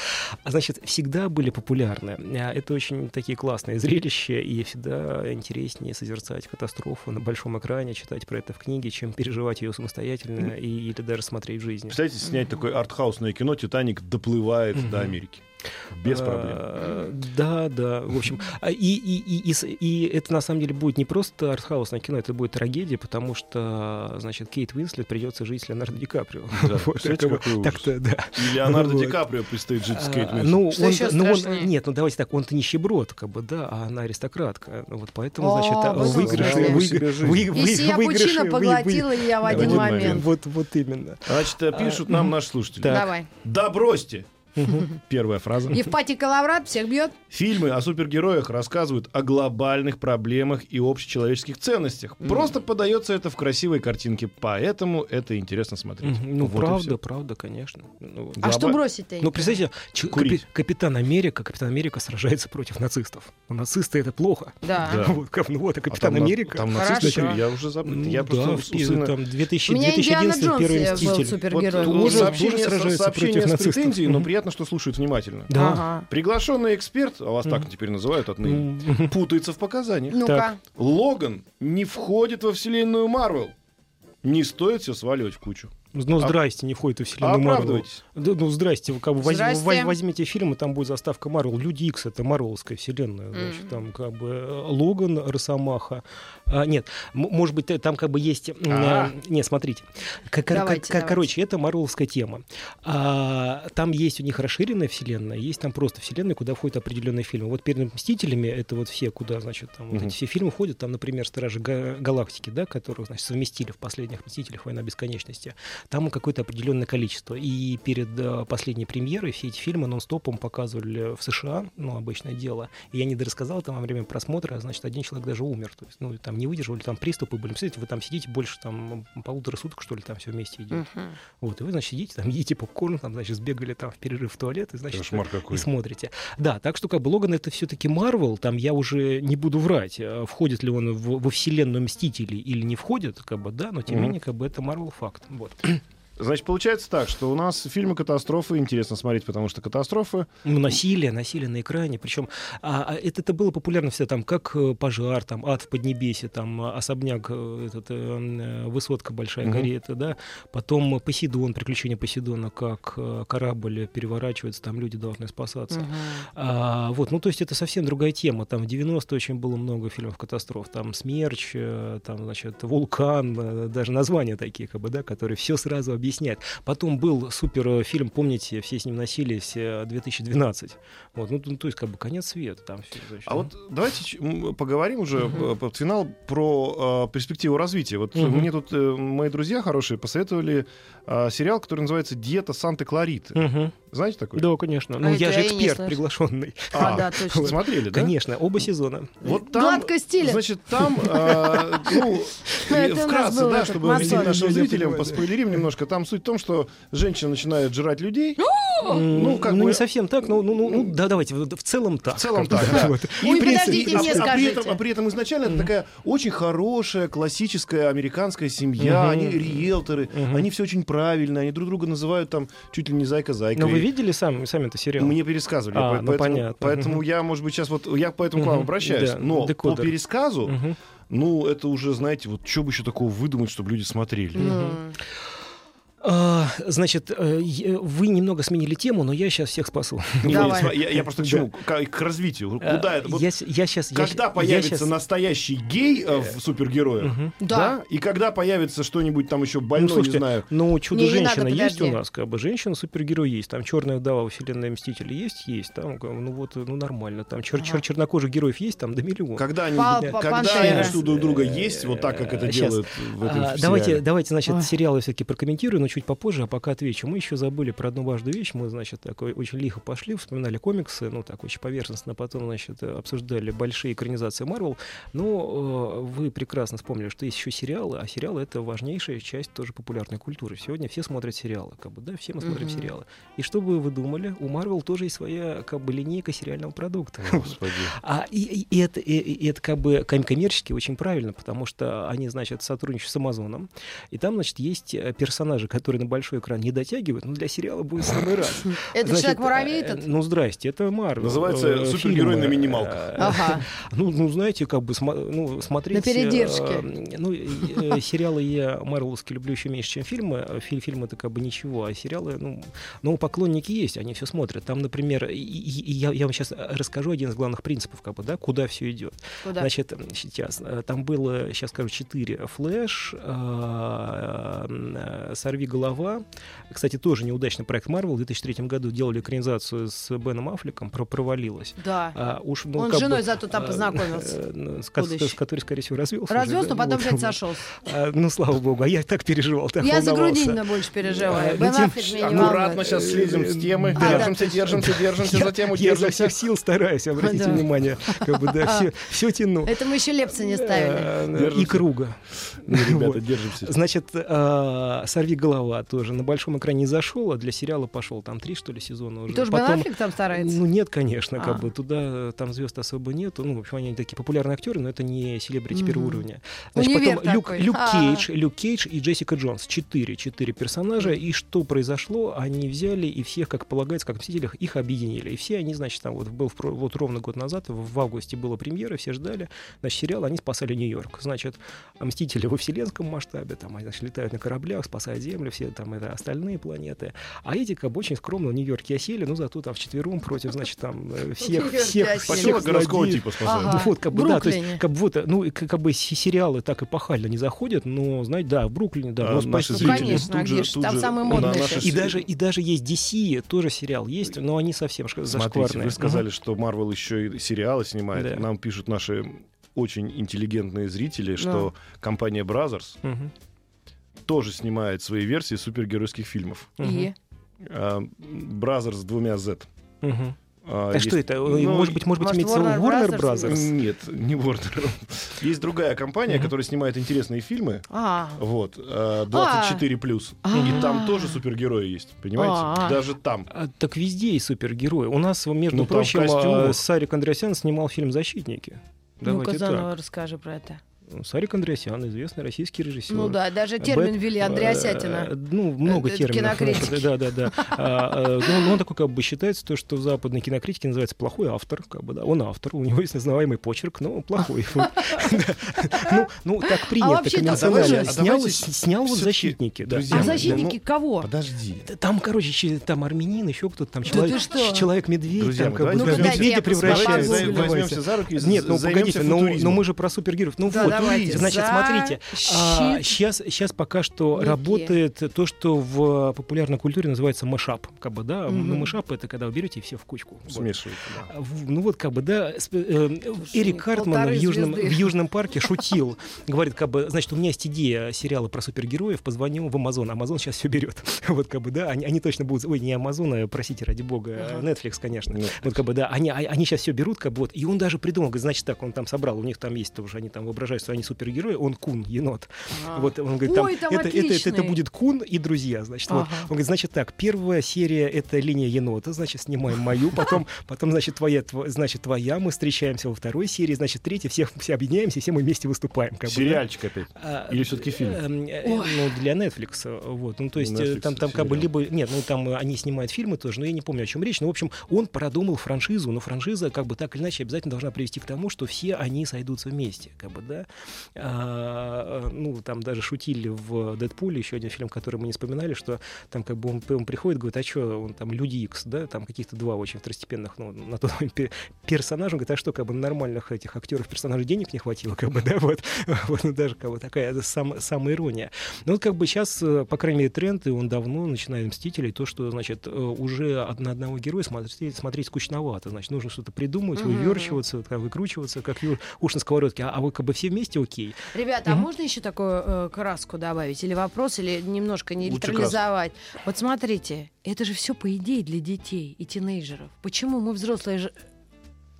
А, значит, всегда были популярны. А, Это очень такие классные зрелища, и всегда интереснее созерцать катастрофу на большом экране, читать про это в книге, чем переживать ее самостоятельно и, или даже смотреть в жизни. Представляете, снять такое артхаусное кино «Титаник» доплывает Мгм. до Америки. Без проблем. А, Да, да, в общем. а, И, и, и, и, это на самом деле будет не просто артхаусное кино, это будет трагедия, потому что, значит, Кейт Уинслет придется жить с Леонардо Ди Каприо. Так-то, да. И Леонардо Ди. Каприо предстоит жить с Кейт А, Уинслет. Ну, он, ну, нет, ну давайте так, он-то нищеброд, как бы, да, а она аристократка. Ну, Вот поэтому, значит, выигрыши, выигрыши, пучина вы- вы- поглотила я в один момент. Вот, вот именно. Значит, э, пишут нам наши слушатели. Давай. Да бросьте! Первая фраза. Евпатий Калаврат всех бьет. Фильмы о супергероях рассказывают о глобальных проблемах и общечеловеческих ценностях. Просто подается это в красивой картинке, поэтому это интересно смотреть. Ну, Вот правда, правда, конечно. Ну, А что бросить-то? Ну, представьте, ч- Курить. капи- Капитан Америка, Капитан Америка сражается против нацистов. Но нацисты это плохо. Да. Да. Вот, ну вот, а А Капитан там Америка. Там Хорошо. нацисты, я уже забыл. ну, Я да, просто в сына- там 2000, У меня Индиана 2011 первый был мститель. супергероем. Вот, Тоже- тоже сражается против нацистов. но Мгм. Приятно, что слушают внимательно. Да. Ага. Приглашенный эксперт, а вас так теперь называют отныне, путается в показаниях. Ну-ка. Так. Логан не входит во вселенную Марвел. Не стоит все сваливать в кучу. Ну, здрасте, не входит в А вселенную Марвел. оправдывайтесь. Да, ну, здрасте, вы как бы возь- Здрасте. воз- возьмите фильм, и там будет заставка Марвел. Люди Икс это Марвеловская вселенная. Значит, Мгм. там как бы э, Логан, Росомаха. А, нет, м- может быть, э, там как бы есть... м, А. э, Нет, смотрите. Как, Давайте, как- давайте. короче, это Марвеловская тема. А, там есть у них расширенная вселенная, есть там просто вселенная, куда входят определенные фильмы. Вот перед «Мстителями» это вот все, куда, значит, там вот Мгм. эти все фильмы входят. Там, например, «Стражи Га- Галактики», да, которых, значит, совместили в последних «Мстителях. Война бесконечности». Там какое-то определенное количество. И перед э, последней премьерой все эти фильмы нон-стопом показывали в США, ну, обычное дело. И я не дорассказал там во время просмотра, значит, один человек даже умер. То есть, ну, там не выдержали, там приступы были. Представляете, вы там сидите больше там полутора суток, что ли, там все вместе идет. Мгм. Вот, и вы, значит, сидите, там едите попкорн, там, значит, сбегали там в перерыв в туалет, и, значит, Кошмар какой. и смотрите. Да, так что как бы Логан это все-таки Марвел, там я уже не буду врать, э, входит ли он в- во вселенную Мстителей или не входит, как бы, да, но тем не Мгм. менее, как бы это Марвел факт. Вот. Значит, получается так, что у нас фильмы катастрофы интересно смотреть, потому что катастрофы. Ну, насилие, насилие на экране. Причем а, а это, это было популярно всегда там, как э, пожар, там, ад в Поднебесье, там, особняк, э, этот, э, высотка большая Мгм. горит, да. Потом Посейдон, приключения Посейдона, как э, корабль переворачивается, там люди должны спасаться. Мгм. А, вот, ну, то есть это совсем другая тема. Там в 90-е очень было много фильмов катастроф. Там «Смерч», там, значит, «Вулкан», даже названия такие, как бы, да, которые все сразу объясняют. Потом был суперфильм, помните, все с ним носились, э, 2012. Вот, ну, то, то есть, как бы, конец света. Там всё, значит, А вот давайте поговорим уже Мгм. э, под финал про э, перспективу развития. Вот Мгм. мне тут э, мои друзья хорошие посоветовали э, сериал, который называется «Диета Санты-Клариты». Мгм. Знаете такой? Да, конечно. Ну, А я же эксперт приглашенный. А, да, точно. Смотрели, да? Конечно, оба сезона. Вот там, Гладко стиля. Значит, там, э, ну, Это и у нас вкратце, да, чтобы объяснить нашим зрителям, поспойлерим немножко, там суть в том, что женщина начинает жрать людей. М, ну, как ну, не совсем так, ну, ну, ну, ну, да, давайте, в целом так. В целом так, да. вот. Ой, при- подождите, а- мне а, при скажите. этом, а при этом изначально это такая очень хорошая, классическая американская семья. Они риэлторы, они все очень правильно, они друг друга называют там чуть ли не зайка-зайка. Видели сам, сами это сериал? Мне пересказывали, А, по- ну, поэтому, понятно. поэтому Мгм. я, может быть, сейчас вот я поэтому к вам обращаюсь. Да, Но декодер. по пересказу, Мгм. ну это уже, знаете, вот что бы еще такого выдумать, чтобы люди смотрели. А, значит, э, вы немного сменили тему, но я сейчас всех спасу. Давай. Я, я просто к Да. чему? К, к развитию. Куда это? Вот Я, я сейчас... когда появится настоящий гей э, в супергерое, Да. И когда появится что-нибудь там еще Ну, больное, слушайте, не знаю. ну, чудо-женщина есть у нас, как бы, женщина-супергерой есть, там черная вдова во вселенной Мстители есть, есть, там, ну вот, ну нормально, там чер- чер- Ага. чернокожих героев есть, там до миллиона. Когда они, Па- когда па- они друг друга есть, вот так, как это Э, делают в этом А, давайте, сериале. давайте, значит, сериалы все-таки прокомментирую, но чуть попозже, а пока отвечу. Мы еще забыли про одну важную вещь. Мы, значит, такой очень лихо пошли, вспоминали комиксы, ну, так очень поверхностно, потом, значит, обсуждали большие экранизации Марвел. Но э, вы прекрасно вспомнили, что есть еще сериалы, а сериалы — это важнейшая часть тоже популярной культуры. Сегодня все смотрят сериалы, как бы, да, все мы смотрим Мгм. сериалы. И что бы вы думали, у Марвел тоже есть своя, как бы, линейка сериального продукта. Господи. А, и, и- это, и, и это как бы ком- коммерчески очень правильно, потому что они, значит, сотрудничают с Амазоном, и там, значит, есть э, персонажи, которые на большой экран не дотягивают, но для сериала будет самый раз. Это Человек-муравей э, этот? Ну, здрасте, это Марвел. Называется э, «Супергерой на минималках». Э, Ага. Ну, ну, знаете, как бы ну, смотреть... На передержке. э, Ну, сериалы я марвеловские люблю еще меньше, чем фильмы. А Фильм, фильмы это как бы ничего, а сериалы, ну, ну, поклонники есть, они все смотрят. Там, например, и- и- и я, я вам сейчас расскажу один из главных принципов, как бы, да, куда все идет. Куда? Значит, сейчас там было, сейчас скажу, четыре. Флэш, э, Сорви голова. Кстати, тоже неудачный проект Марвел. В 2003 году делали экранизацию с Беном Аффлеком, про провалилась. Да. А уж, ну, Он с женой бы, зато там а, познакомился. э, ну, с, которой, скорее всего, развелся. Развелся, но да, потом вот. опять сошелся. А, ну, слава богу, а я так переживал, так Я за. Грудинина больше переживаю. А, Бен ну, Аффлек меня Аккуратно сейчас слезем с темы. Держимся, держимся, держимся за тему, я изо всех сил стараюсь, обратите внимание. Как бы, да, все, все тяну. Это мы еще лепса не ставили. И круга. Ну, ребята, Вот. держимся. Значит, «Сорви голова» тоже на большом экране не зашел, а для сериала пошел. Там три, что ли, сезона уже. Тоже Бен Потом- Аффлек там старается? Ну, нет, конечно, А. как бы туда э, там звезд особо нету. Ну, в общем, они такие популярные актеры, но это не селебрити первого Мгм. уровня. Универ потом Люк, такой. Люк А. Кейдж, Люк Кейдж и Джессика Джонс. Четыре, четыре персонажа. И что произошло? Они взяли и всех, как полагается, как в «Мстителях», их объединили. И все они, значит, там вот был в вот ровно год назад, в, в августе была премьера, все ждали. Значит, сериал «Они спасали Нью-Йорк». Значит, Мстители во вселенском масштабе, там, они, значит, летают на кораблях, спасают Землю, все там это остальные планеты. А эти, как бы, очень скромно в Нью-Йорке осели, ну, зато там вчетвером против, значит, там, э, всех, всех, всех городского типа спасают. Ага. Ну, вот, как бы, да, то есть, как бы вот, ну, как бы се- сериалы так и пахально не заходят, но, знаете, да, в Бруклине, да, А, но наши спасти- Ну, зрители конечно, а тут же- где ж, тут там же самые модные наши и даже, и даже есть DC, тоже сериал есть, но они совсем шк- Смотрите, зашкварные. вы сказали, что Марвел еще и сериалы снимает. Да. Нам пишут наши очень интеллигентные зрители, что компания Brazzers. Тоже снимает свои версии супергеройских фильмов. И? А, Brazzers с двумя Z. А, А есть- что это? ну, может быть, может быть, имеется Warner Warner Brothers? Brothers? Нет, не Warner. Есть другая компания, которая снимает интересные фильмы. А, Вот, э, 24 плюс. А. И там тоже супергерои есть, понимаете? Даже там. А, так везде есть супергерои. У нас, между Ну, там прочим, костюмы. Сарик Андреасян снимал фильм «Защитники». ну-ка заново расскажи про это. Сарик Андреасян, известный российский режиссер. Ну да, даже термин Бэт- ввели э, Андреасятина. Ну, много Это терминов. кинокритики. Да, да, да. А, э, ну, Он такой как бы считается, то, что в западной кинокритике называется плохой автор. Как бы, да. Он автор, у него есть узнаваемый почерк, но он плохой. Ну, ну, так принято вообще-то конвенционально. а Снял вот «Защитники». А защитники кого? Подожди. Там, короче, че- там армянин, еще кто-то там человек-медведь, медведя превращается. возьмемся за руки Нет, ну погодите, но, мы же про супергероев. Ну вот, давайте. значит, смотрите, Защит- сейчас, сейчас пока что Ники. работает то, что в популярной культуре называется мышап. Как бы, да, Мгм. ну, мышап это когда вы берете все в кучку. Вот. Смешивайте, да. А, в- Ну вот как бы, да, сп- э, Эрик Картман в Южном, в Южном парке шутил. Говорит, как бы, значит, у меня есть идея сериала про супергероев, позвоню в Амазон. Амазон сейчас все берет. Вот как бы, да, они, они точно будут... Ой, не Амазон, а, простите, ради бога, Ага. Netflix, конечно. Netflix. Вот как бы, да, они, а- они сейчас все берут, как бы, вот. И он даже придумал, говорит, значит так, он там собрал, у них там есть тоже, они там воображают, что они супергерои, он кун, енот. А. Вот он говорит, там, Ой, там это, это, это, это будет Кун и друзья, значит. Вот. Ага. Он говорит, значит так, первая серия это линия енота, значит, снимаем мою, потом, потом значит, твоя, тв- значит, твоя, мы встречаемся во второй серии, значит, третья, все, все объединяемся, все мы вместе выступаем. Как бы, да. Сериальчик опять. А, Или фильм? эм, э, Ой. Ну, для Netflix. Вот. Ну, то есть э, Netflix там, там как бы либо... Нет, ну там они снимают фильмы тоже, но я не помню, о чем речь. Но, в общем, он продумал франшизу, но франшиза как бы так или иначе обязательно должна привести к тому, что все они сойдутся вместе. Как бы, да? А, ну, там даже шутили в «Дэдпуле», еще один фильм, который мы не вспоминали, что там как бы он, он приходит, говорит, а что, он там Люди Икс, да, там каких-то два очень второстепенных, ну, на тот момент пе- персонажа, он говорит, а что, как бы нормальных этих актеров персонажей денег не хватило, как бы, да, вот, вот ну, даже как бы такая сам, самая ирония. Ну, вот как бы сейчас, э, по крайней мере, тренд, и он давно, начиная «Мстителей», то, что, значит, э, уже на одного героя смотреть, смотреть скучновато, значит, нужно что-то придумать, Мгм. выверчиваться, как выкручиваться, как уж на сковородке, а, а вы как бы все вместе окей. Ребята, а Мгм. можно еще такую э, краску добавить? Или вопрос, или немножко нейтрализовать? Вот смотрите, это же все по идее для детей и тинейджеров. Почему мы взрослые же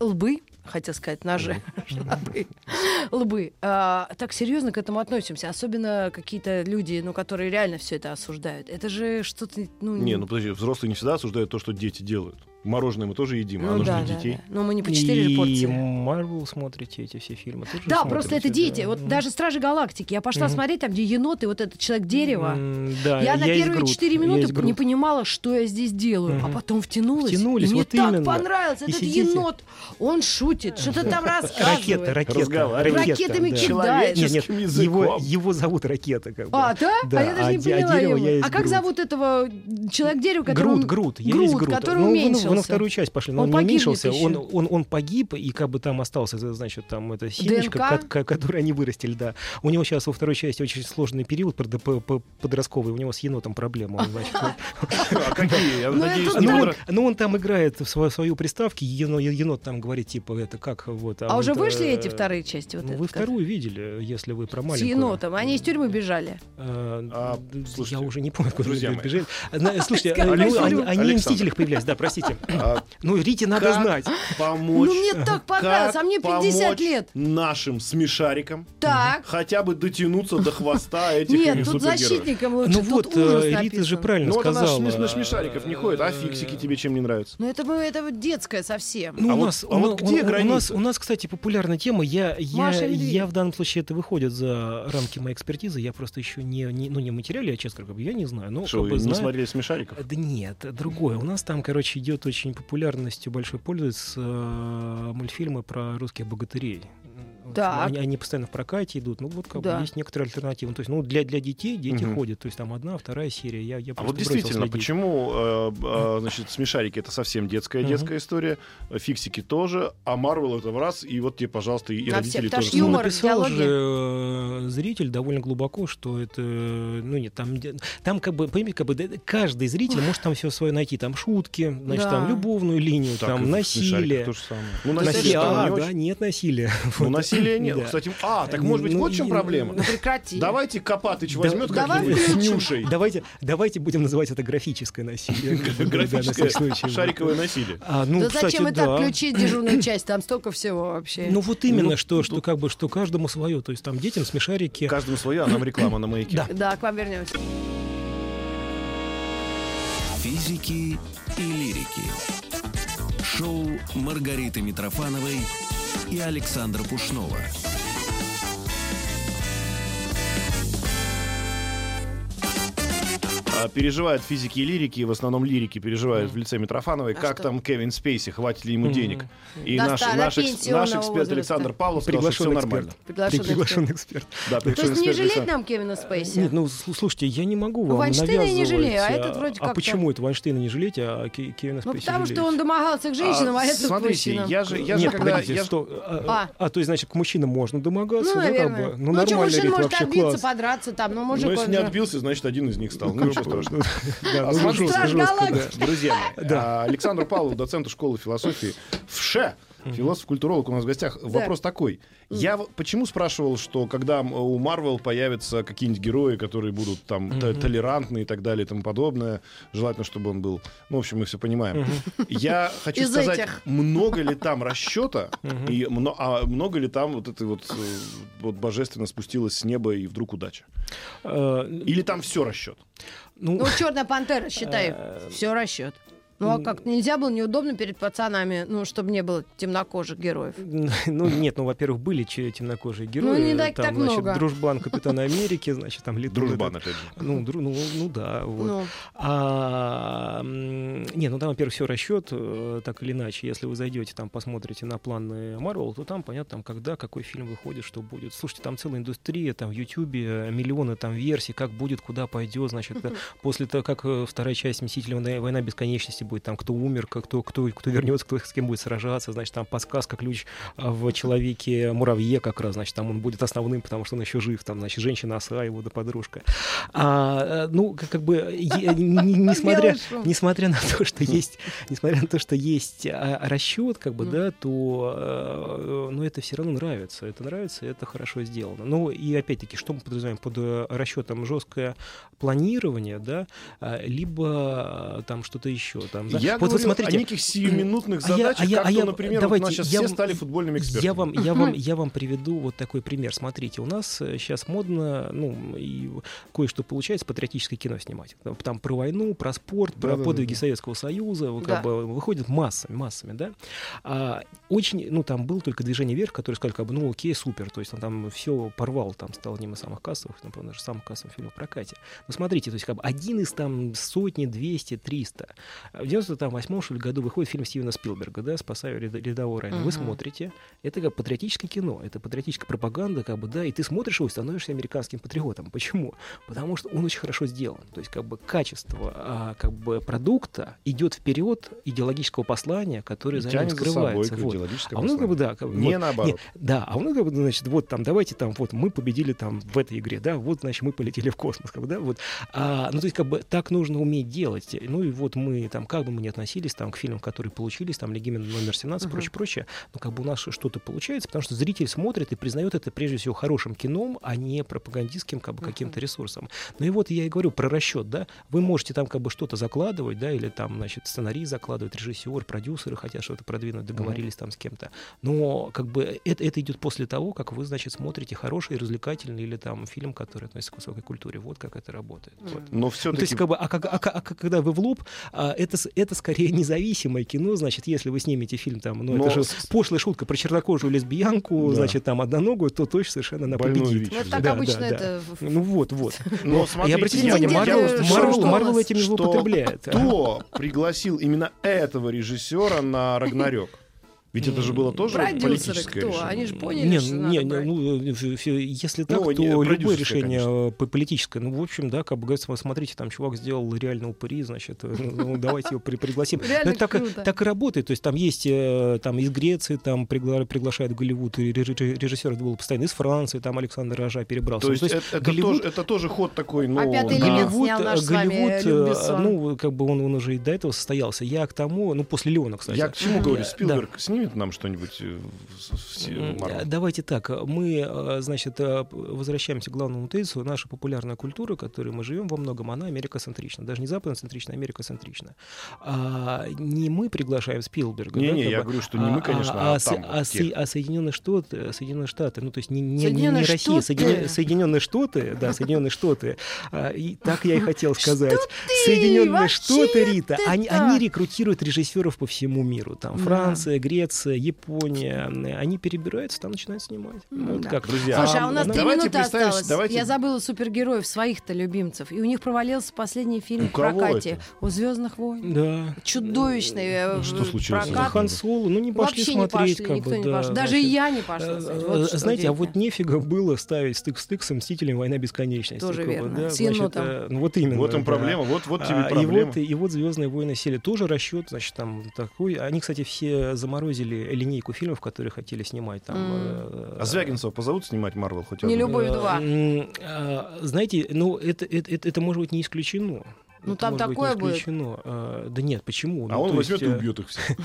лбы, хотел сказать, ножи, лбы, лбы, а, так серьезно к этому относимся? Особенно какие-то люди, ну, которые реально все это осуждают. Это же что-то, ну... Не, ну подожди, взрослые не всегда осуждают то, что дети делают. Мороженое мы тоже едим, а ну оно же да, для да, детей. да. Но мы не по 4 же И порции. Марвел смотрите эти все фильмы тоже Да, смотрите, просто это да. дети. Вот Мгм. даже Стражи Галактики. Я пошла Мгм. смотреть, там, где еноты, вот этот человек дерева. М, Да, Я на есть первые четыре есть минуты Грут. не понимала, что я здесь делаю, а Мгм. потом втянулась. Втянулись, и мне вот так именно. понравился И этот сидите. енот. Он шутит, что-то там рассказывает. Ракета, ракета. Ракетами да. кидает. Нет, нет, его, зовут ракета, как бы. А, да? Да, а я даже а не а поняла его. я А как зовут этого человек-дерево, который... Грут, Грут, я Грут, который Ну, уменьшился. Вы на вторую часть пошли, но он не Он погибнет уменьшился, еще. он, он, он погиб, и как бы там остался, значит, там это семечко, ДНК? ко- ко- которое они вырастили, да. У него сейчас во второй части очень сложный период под- по- по- подростковый, у него с енотом проблема. он, А Ну, не Ну, он, ну, он там играет в свою, приставки, енот, там говорит, типа, это как вот... А уже вот, вышли э, эти вторые части? Ну, вы вторую видели, если вы про С маленькую. енотом. Они из тюрьмы бежали. Э, А, я уже не помню, куда друзья вы мои. бежали. Слушайте, э, ну, они, в. «Мстителях» появлялись, да, простите. А Ну, Рите надо Как? знать. помочь... Ну, мне так понравилось, а мне 50 помочь лет. нашим смешарикам Так. хотя бы дотянуться до хвоста этих Нет, тут супергероев. защитникам лучше. Ну тут вот, ужас э, Рита написан. же правильно Ну вот она сказала. на смешариков не ходит, а фиксики тебе чем не нравятся? Ну это, мы- это вот детское совсем. Ну, А у, вот- нас, а у, вот на- где у- граница? нас, у нас, кстати, популярная тема. Я, я, Маша и Медведь. я в данном случае это выходит за рамки моей экспертизы. Я просто еще не, не ну, не в материале, я честно говорю, я не знаю. Но, Что, как вы бы не знаю- смотрели смешариков? Да нет, другое. У нас там, короче, идет очень популярностью большой пользуются э, мультфильмы про русских богатырей. Так. Они, они постоянно в прокате идут. Ну, вот как Да. бы есть некоторые альтернативы. То есть, ну, для, для детей дети Мгм. ходят. То есть там одна, вторая серия. Я, я А вот действительно, следить. почему, э, э, значит, смешарики это совсем детская Мгм. детская история, фиксики тоже, а Марвел это в раз, и вот тебе, пожалуйста, и На родители все, тоже. Ну, юмор, написал же э, зритель довольно глубоко, что это, ну нет, там, там как бы, понимаете, как бы каждый зритель может там все свое найти, там шутки, значит, Да. там любовную линию, Так, там насилие. то же самое. Ну, насилие а, не да, очень. нет насилия. Ну, Вот. насилие Да. Кстати, а, так может быть, Ну, вот в чем проблема. Ну прекрати. Давайте Копатыч Да- возьмет давай как-нибудь с. Нюшей. Давайте, давайте будем называть это графическое насилие. Графическое шариковое насилие. А, ну, да зачем это отключить дежурную часть? Там столько всего вообще. Ну вот именно, Ну, что, что как бы, что каждому свое. То есть там детям смешарики. Каждому свое, а нам реклама на маяке. Да. Да, к вам вернемся. Физики и лирики. Шоу Маргариты Митрофановой и Александра Пушнова. Переживают физики и лирики, в основном лирики переживают в лице Митрофановой, А как что? там Кевин Спейси, хватит ли ему денег. И Да, наш, наш, экс- наш эксперт возраста. Александр Павлов сказал, что все нормально. эксперт. Приглашенный Приглашенный эксперт. Да, То есть не жалеть нам Кевина Спейси? Нет, ну слушайте, я не могу Ну, вам Вайнштейна я не жалею, а этот вроде А как-то- почему это Вайнштейна не жалеть, а Ке- Кевина Ну, Спейси потому что он домогался к женщинам, а, А, этот смотрите, я же, Нет, когда... погодите, что, а, а, то есть, значит, к мужчинам можно домогаться, Ну, да, как наверное. бы? Ну, Ну, что, нормально, мужчина может класс. подраться там, но мужик Ну, если он не отбился, значит, один из них стал. Ну, ничего страшного. Да, А ну, жестко, да. Друзья мои, а, Александру Павлову, доценту школы философии в ШЕ, философ-культуролог у нас в гостях. Вопрос такой. Я почему спрашивал, что когда у Марвел появятся какие-нибудь герои, которые будут там т- толерантны и так далее и тому подобное, желательно, чтобы он был... Ну, в общем, мы все понимаем. Я хочу Из сказать, этих. много ли там расчета, и мно- а много ли там вот этой вот, э, вот божественно спустилось с неба и вдруг удача? Э, Или там все расчет? Ну, Ну, черная пантера, считай, Э, все расчет. Ну, а как, нельзя было неудобно перед пацанами, ну, чтобы не было темнокожих героев. Ну, нет, ну, во-первых, были темнокожие герои. Ну, не так- там, так значит, много. Дружбан Капитана Америки, значит, там летал Дружбан, этот- опять же. Ну, дру- ну, ну да, вот. Ну, А, не, ну там, во-первых, все расчет, э, так или иначе. Если вы зайдете, там, посмотрите на планы Marvel, то там понятно, там, когда, какой фильм выходит, что будет. Слушайте, там целая индустрия, там в Ютубе миллионы там версий, как будет, куда пойдет, значит, э, после того, как э, вторая часть Мстителей война, война бесконечности будет, там, кто умер, как- кто, кто, кто вернется, кто с кем будет сражаться, значит, там подсказка, ключ а, в человеке муравье как раз, значит, там он будет основным, потому что он еще жив, там, значит, женщина оса, его да подружка. А, э, ну, как, как бы, е- не- несмотря, несмотря на то, что есть, несмотря на то, что есть а, расчет, как бы, да, то, ну, это все равно нравится, это нравится, это хорошо сделано. Ну, и опять-таки, что мы подразумеваем под расчетом жесткое планирование, да, а, либо там что-то еще, там, да. Я Вот вы говорю смотрите, о неких сиюминутных а я- задачах, а я- как а то, я- например, вот давайте, у нас сейчас я все стали футбольными экспертами. Я вам, я, вам, я вам приведу вот такой пример. Смотрите, у нас сейчас модно, ну, и кое-что получается, патриотическое кино снимать. Там- Там про войну, про спорт, про Да-да-да. подвиги Советского Союза, вот Да. как бы выходит массами, массами, да. А, очень, ну, там был только «Движение вверх», которые сказали, как бы, ну, окей, супер, то есть он там все порвал, там стал одним из самых кассовых, например, даже самым кассовым фильмом в прокате. Но смотрите, то есть как бы один из там сотни, 200, 300. В 98 что ли, году выходит фильм Стивена Спилберга, да, «Спасаю ряд- рядового Райана». Вы Мгм. смотрите, это как патриотическое кино, это патриотическая пропаганда, как бы, да, и ты смотришь его и становишься американским патриотом. Почему? Потому что он очень хорошо сделан. То есть, как бы, качество а, как бы, продукта идет вперед идеологического послания, которое за ним Тянет за собой скрывается. Вот. А у нас как бы, да, как бы, Не вот, наоборот. не, да, а у нас как бы, значит, вот там, давайте там, вот мы победили там в этой игре, да, вот, значит, мы полетели в космос, как бы, да, вот. А, ну, то есть, как бы, так нужно уметь делать. Ну, и вот мы там, как бы мы ни относились там к фильмам, которые получились, там, Легимен номер 17, Мгм. прочее, прочее, но как бы у нас что-то получается, потому что зритель смотрит и признает это прежде всего хорошим кином, а не пропагандистским, как бы, каким-то ресурсом. Ну и вот я и говорю про расчет, да, вы можете там как бы что-то закладывать, да, или там, значит, сценарий закладывать, режиссер, продюсеры хотят что-то продвинуть, договорились там с кем-то. Но как бы это, это идет после того, как вы, значит, смотрите хороший, развлекательный или там фильм, который относится к высокой культуре. Вот как это работает. Вот. Но Ну, все-таки... то есть, как бы, а, а а как- когда вы в лоб, а, это, это скорее независимое кино, значит, если вы снимете фильм там, ну, Но это же пошлая шутка про чернокожую лесбиянку, Да. значит, там одноногую, то точно совершенно она Больную победит. ВИЧ ну, так Да, обычно да, да. это... Ну вот, вот. Но Но, смотрите, и обратите внимание, Марвел, Марвел, этим не злоупотребляет. Кто пригласил именно этого режиссера на Рагнарёк? Ведь это же было тоже Продюсеры политическое кто? решение. Они же поняли, Не, что не, надо брать. ну, э, если так, Ну, то не, любое решение конечно. э, по- политическое. Ну, в общем, да, как бы говорится, смотрите, там чувак сделал реально упыри, значит, э, ну, давайте его при- пригласим. Но Реально это так, так и работает. То есть там есть там из Греции, там пригла- приглашают в Голливуд режиссер это был постоянно из Франции, там Александр Рожа перебрался. То Ну, есть, это, это Голливуд- тоже, это тоже ход такой, ну... А «Пятый да. элемент» Голливуд, снял наш с вами Голливуд, ну, как бы он, он уже и до этого состоялся. Я к тому, ну, после Леона, кстати. Я к чему говорю? Спилберг снимет поднимет нам что-нибудь э, в- в се- М, Марвел? Давайте так. Мы, э, значит, э, возвращаемся к главному тезису. Наша популярная культура, в которой мы живем во многом, она америкоцентрична. Даже не западноцентрична, а америкоцентрична. А, не мы приглашаем Спилберга. да, Не-не, как я бы, говорю, что не мы, конечно, а, а, там а вот Со- те. а Соединенные Штаты, Соединенные Штаты, ну то есть не, не, не- не Соединенные Россия, Штаты? Соедине- Соединенные Штаты, да, Соединенные Штаты. А, И так я и хотел сказать. Соединенные Штаты, Рита, они, они рекрутируют режиссеров по всему миру. Там Да. Франция, Греция, Япония. Они перебираются, там начинают снимать. Вот Да. как. Друзья, Слушай, а у нас ну, три минуты осталось. давайте- Я забыла супергероев, своих-то любимцев. И у них провалился последний фильм У в прокате. это? У Звездных войн. Да. Чудовищный э, Что случилось? прокат. Хан Соло, ну не пошли Вообще не смотреть, пошли, как никто бы, не да, пошел. Даже значит, и я не пошла. Э, э, Вот Знаете, а вот нефига было ставить стык с стыком «Мстителем. Война бесконечности». Тоже бы, верно. да, С значит, енотом. э, ну, вот именно. Вот им да. проблема, вот, вот тебе А, и проблема. вот, и вот Звездные войны сели тоже расчет, значит, там такой. Они, кстати, все заморозили линейку фильмов, которые хотели снимать. Там, э, А Звягинцева позовут снимать Марвел хотя бы? Не любовь Э, два. м, а, Знаете, ну это, это, это, это может быть не исключено. Ну, Это там быть такое будет. А, да нет, почему? А Ну, он возьмет и есть, э, убьет их всех.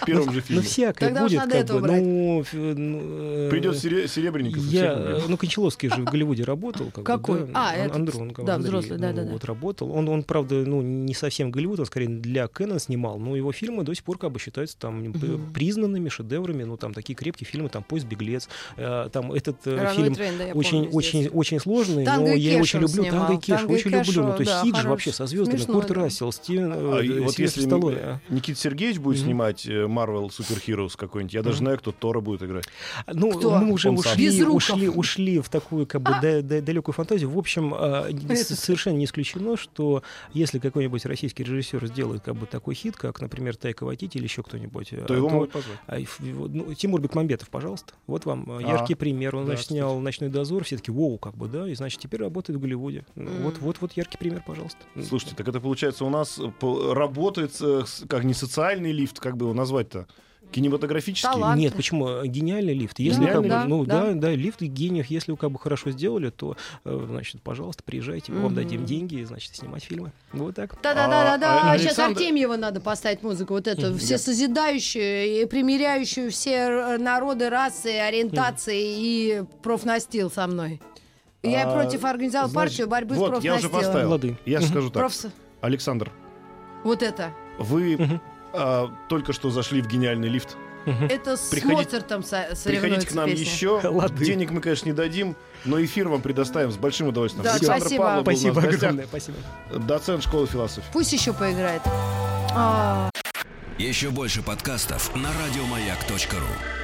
В первом же Ну, фильме. всякое Тогда уж будет, надо как этого бы, брать. ну, ф- ну, э, Придет Сере- Серебренников. и Я, ну, Кончаловский же в Голливуде работал. Как бы, Какой? да, А, Ан- этот, Андронков, да, Андрей, взрослый, ну, да-да-да. Вот работал. Он, он, правда, ну, не совсем Голливуд, он скорее для Кэнона снимал, но его фильмы до сих пор как бы считаются там признанными шедеврами, ну, там такие крепкие фильмы, там «Поезд беглец», э, там этот э, фильм да, очень, помню, очень, очень сложный, Танго но и я Кэш очень люблю. Танго и и очень люблю. Ну, то есть да, же хорош. Вообще со звездами. Смешно, Курт да. Рассел, Стивен, А, э, вот если Сталлоне, а. Никита Сергеевич будет Мгм. снимать э, Marvel Super Heroes какой-нибудь, я даже Мгм. знаю, кто Тора будет играть. Ну, Кто? мы уже Он ушли, ушли, ушли в такую как бы да- да- далекую фантазию. В общем, а, с- Это- совершенно не исключено, что если какой-нибудь российский режиссер сделает как бы такой хит, как, например, Тайка Вайтити или еще кто-нибудь, То а, его могут позвать. а, ну, Тимур Бекмамбетов, пожалуйста. Вот вам а, А, яркий пример. Он, да, значит, кстати. снял «Ночной дозор», все таки воу, как бы, да, и, значит, теперь работает в Голливуде. Ну, М. Вот, вот, вот яркий пример, пожалуйста. Слушайте, так это получается у нас э, работает э, как не социальный лифт, как бы его назвать-то? Кинематографический? Талант. Нет, почему? Гениальный лифт. Если Да, как бы, да, ну да. да, да, лифт гениев, если вы как бы хорошо сделали, то, э, значит, пожалуйста, приезжайте, мы вам дадим деньги, и, значит, снимать фильмы. Вот так. Да-да-да-да-да. А, а Сейчас Александр- Артемьева надо поставить музыку. Вот это все Да. созидающую и примиряющую все народы, расы, ориентации и профнастил со мной. Я А, против организовала Значит, партию борьбы с вот, я уже профнастилом. поставил. Лады. Я Мгм. скажу так. Профс- Александр, Вот это. вы Мгм. а, только что зашли в гениальный лифт. Это с Приходите- Моцартом со- Приходите соревнуется к нам песня. еще. Лады. Денег мы, конечно, не дадим, но эфир вам предоставим с большим удовольствием. Да, Александр спасибо. Павлов Спасибо огромное, спасибо. доцент школы философии. Пусть еще поиграет. А. Еще больше подкастов на радиомаяк.ру.